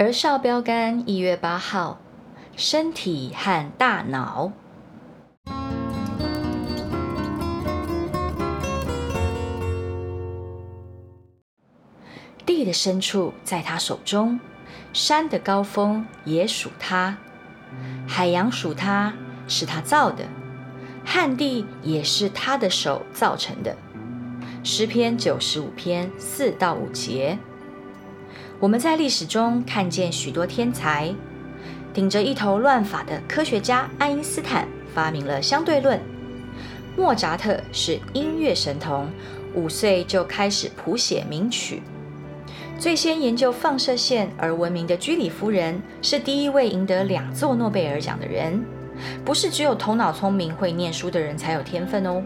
儿少标杆一月八号，身体和大脑。地的深处在他手中，山的高峰也属他，海洋属他，是他造的，旱地也是他的手造成的。诗篇九十五篇四到五节。我们在历史中看见许多天才，顶着一头乱发的科学家爱因斯坦发明了相对论。莫扎特是音乐神童，五岁就开始谱写名曲。最先研究放射线而闻名的居里夫人是第一位赢得两座诺贝尔奖的人。不是只有头脑聪明、会念书的人才有天分哦。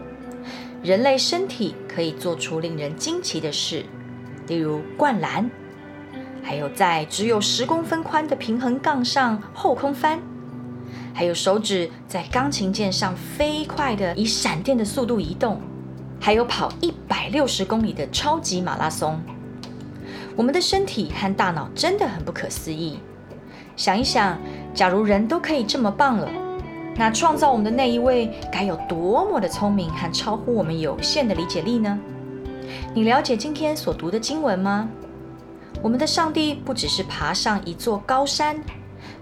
人类身体可以做出令人惊奇的事，例如灌篮。还有在只有十公分宽的平衡杠上后空翻，还有手指在钢琴键上飞快的以闪电的速度移动，还有跑一百六十公里的超级马拉松。我们的身体和大脑真的很不可思议。想一想，假如人都可以这么棒了，那创造我们的那一位该有多么的聪明和超乎我们有限的理解力呢？你了解今天所读的经文吗？我们的上帝不只是爬上一座高山，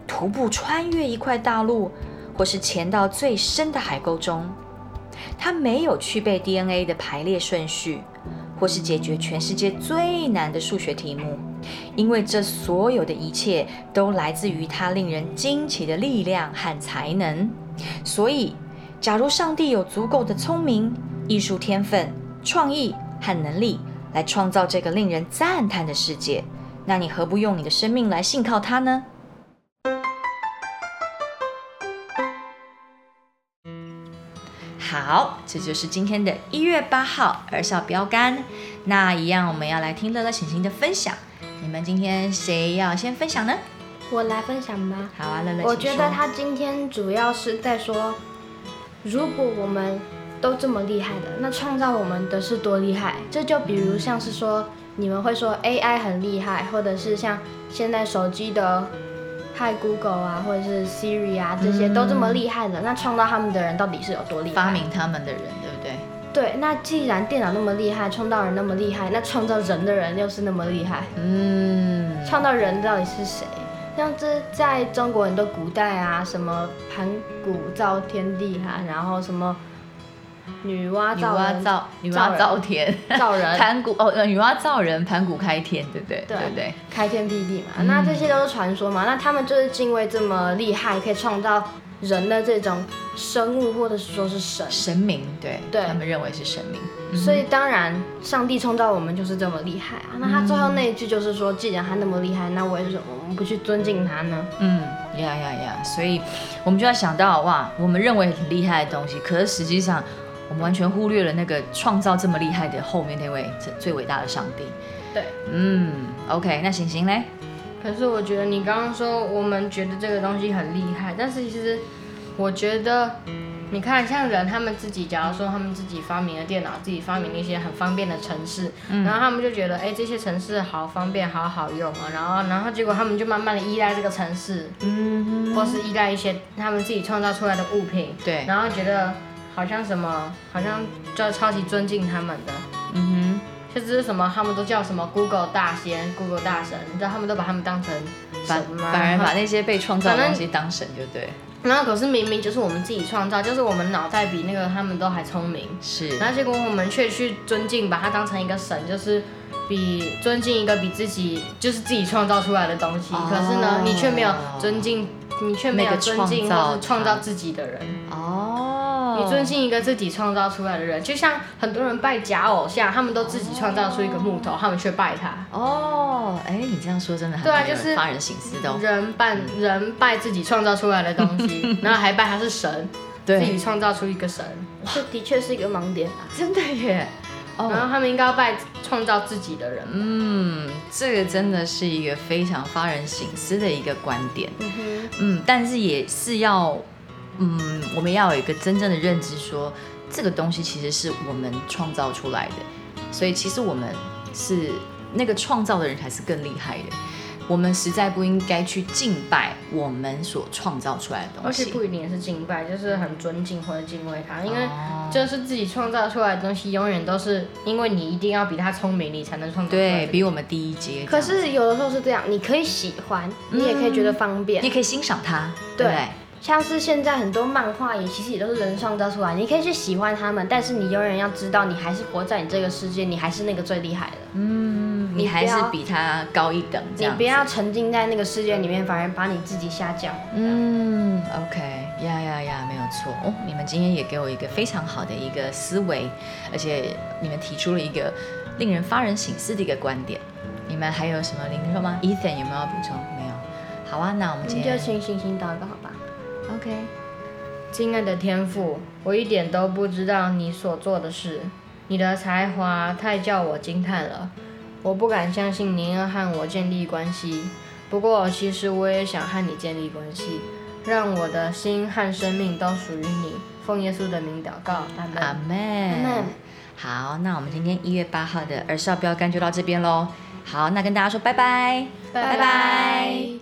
徒步穿越一块大陆，或是潜到最深的海沟中，他没有去背 DNA 的排列顺序，或是解决全世界最难的数学题目，因为这所有的一切都来自于他令人惊奇的力量和才能。所以，假如上帝有足够的聪明、艺术天分、创意和能力，来创造这个令人赞叹的世界，那你何不用你的生命来信靠他呢？好，这就是今天的一月八号儿少标杆。那一样，我们要来听乐乐醒醒的分享。你们今天谁要先分享呢？我来分享吧。好啊，乐乐。我觉得他今天主要是在说，如果我们。都这么厉害的，那创造我们的是多厉害？这就比如像是说，你们会说 AI 很厉害，或者是像现在手机的 Hi Google 啊，或者是 Siri 啊，这些都这么厉害的，那创造他们的人到底是有多厉害？发明他们的人，对不对？对，那既然电脑那么厉害，创造人那么厉害，那创造人的人又是那么厉害？嗯，创造人到底是谁？像这在中国很多古代啊，什么盘古造天地啊，然后什么。女娲造女娲造，女娲造天，造人盘古哦，女娲造人，盘古开天，对不对？对对，开天辟地嘛。那这些都是传说嘛。那他们就是敬畏这么厉害，可以创造人的这种生物，或者是说是神神明，对，对他们认为是神明。所以当然，上帝创造我们就是这么厉害啊。那他最后那一句就是说，既然他那么厉害，那为什么我们不去尊敬他呢？嗯，呀呀呀！所以我们就要想到，哇，我们认为很厉害的东西，可是实际上。我们完全忽略了那个创造这么厉害的后面那位最最伟大的上帝。对，嗯，OK，那行行嘞？可是我觉得你刚刚说我们觉得这个东西很厉害，但是其实我觉得，你看像人他们自己，假如说他们自己发明了电脑，自己发明了一些很方便的城市，然后他们就觉得哎这些城市好方便，好好用啊，然后然后结果他们就慢慢的依赖这个城市，嗯，或是依赖一些他们自己创造出来的物品，对，然后觉得。好像什么，好像叫超级尊敬他们的，嗯哼，就是什么，他们都叫什么 Google 大仙、Google 大神，你知道他们都把他们当成反反而把那些被创造的东西当神，就对。然后可是明明就是我们自己创造，就是我们脑袋比那个他们都还聪明，是。然后结果我们却去尊敬，把它当成一个神，就是比尊敬一个比自己就是自己创造出来的东西。可是呢，你却没有尊敬，你却没有尊敬或是创造自己的人。尊敬一个自己创造出来的人，就像很多人拜假偶像，他们都自己创造出一个木头，他们却拜他。哦，哎，你这样说真的很对啊就是发人省思的哦。人拜人拜自己创造出来的东西，然后还拜他是神，自己，创造出一个神，这的确是一个盲点啊。真的耶。然哦，后他们应该要拜创造自己的人。嗯，这个真的是一个非常发人省思的一个观点。嗯哼，嗯，但是也是要，嗯，我们要有一个真正的认知说这个东西其实是我们创造出来的，所以其实我们是那个创造的人才是更厉害的。我们实在不应该去敬拜我们所创造出来的东西。而且不一定是敬拜，就是很尊敬或者敬畏他，因为哦就是自己创造出来的东西，永远都是因为你一定要比他聪明，你才能创造出来的。对比我们低一阶，可是有的时候是这样，你可以喜欢，你也可以觉得方便你。也可以欣赏它，对对？像是现在很多漫画也其实也都是人创造出来，你可以去喜欢他们，但是你永远要知道，你还是活在你这个世界，你还是那个最厉害的。嗯，你还是比他高一等，你不要沉浸在那个世界里面，反而把你自己下降。嗯，OK，呀呀呀，没有错哦。你们今天也给我一个非常好的一个思维，而且你们提出了一个令人发人省思的一个观点。你们还有什么零说吗？Ethan 有没有要补充？没有。好啊，那我们今天就请星星祷告好吧。OK。亲爱的天父，我一点都不知道你所做的事，你的才华太叫我惊叹了。我不敢相信您要和我建立关系，不过其实我也想和你建立关系，让我的心和生命都属于你。奉耶稣的名祷告，阿门。阿门。好，那我们今天一月八号的儿少标杆就到这边喽。好，那跟大家说拜拜，拜拜